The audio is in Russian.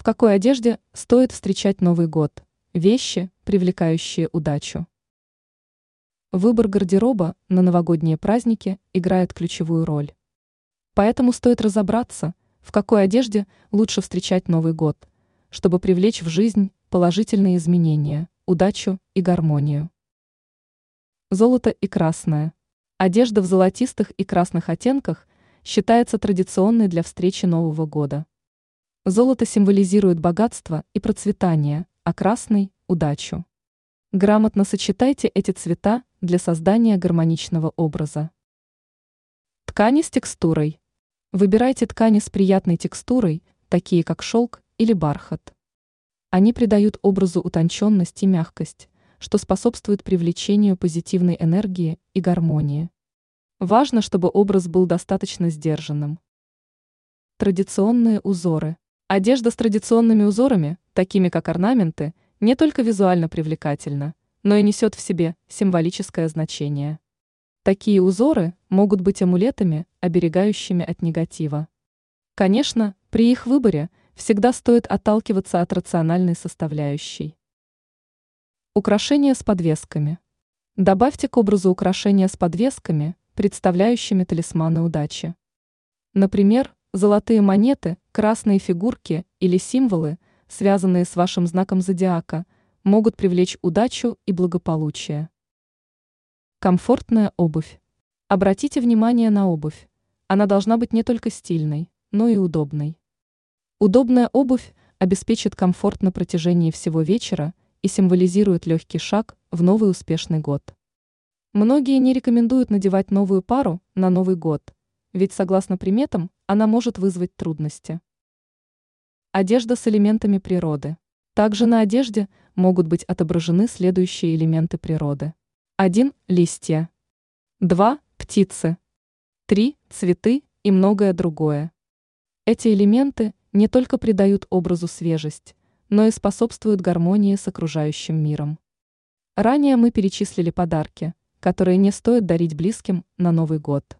В какой одежде стоит встречать Новый год? Вещи, привлекающие удачу. Выбор гардероба на новогодние праздники играет ключевую роль. Поэтому стоит разобраться, в какой одежде лучше встречать Новый год, чтобы привлечь в жизнь положительные изменения, удачу и гармонию. Золото и красное. Одежда в золотистых и красных оттенках считается традиционной для встречи Нового года. Золото символизирует богатство и процветание, а красный – удачу. Грамотно сочетайте эти цвета для создания гармоничного образа. Ткани с текстурой. Выбирайте ткани с приятной текстурой, такие как шелк или бархат. Они придают образу утонченность и мягкость, что способствует привлечению позитивной энергии и гармонии. Важно, чтобы образ был достаточно сдержанным. Традиционные узоры. Одежда с традиционными узорами, такими как орнаменты, не только визуально привлекательна, но и несет в себе символическое значение. Такие узоры могут быть амулетами, оберегающими от негатива. Конечно, при их выборе всегда стоит отталкиваться от рациональной составляющей. Украшения с подвесками. Добавьте к образу украшения с подвесками, представляющими талисманы удачи. Например, Золотые монеты, красные фигурки или символы, связанные с вашим знаком зодиака, могут привлечь удачу и благополучие. Комфортная обувь. Обратите внимание на обувь. Она должна быть не только стильной, но и удобной. Удобная обувь обеспечит комфорт на протяжении всего вечера и символизирует легкий шаг в новый успешный год. Многие не рекомендуют надевать новую пару на Новый год, ведь согласно приметам она может вызвать трудности. Одежда с элементами природы. Также на одежде могут быть отображены следующие элементы природы. 1. Листья. 2. Птицы. 3. Цветы и многое другое. Эти элементы не только придают образу свежесть, но и способствуют гармонии с окружающим миром. Ранее мы перечислили подарки, которые не стоит дарить близким на Новый год.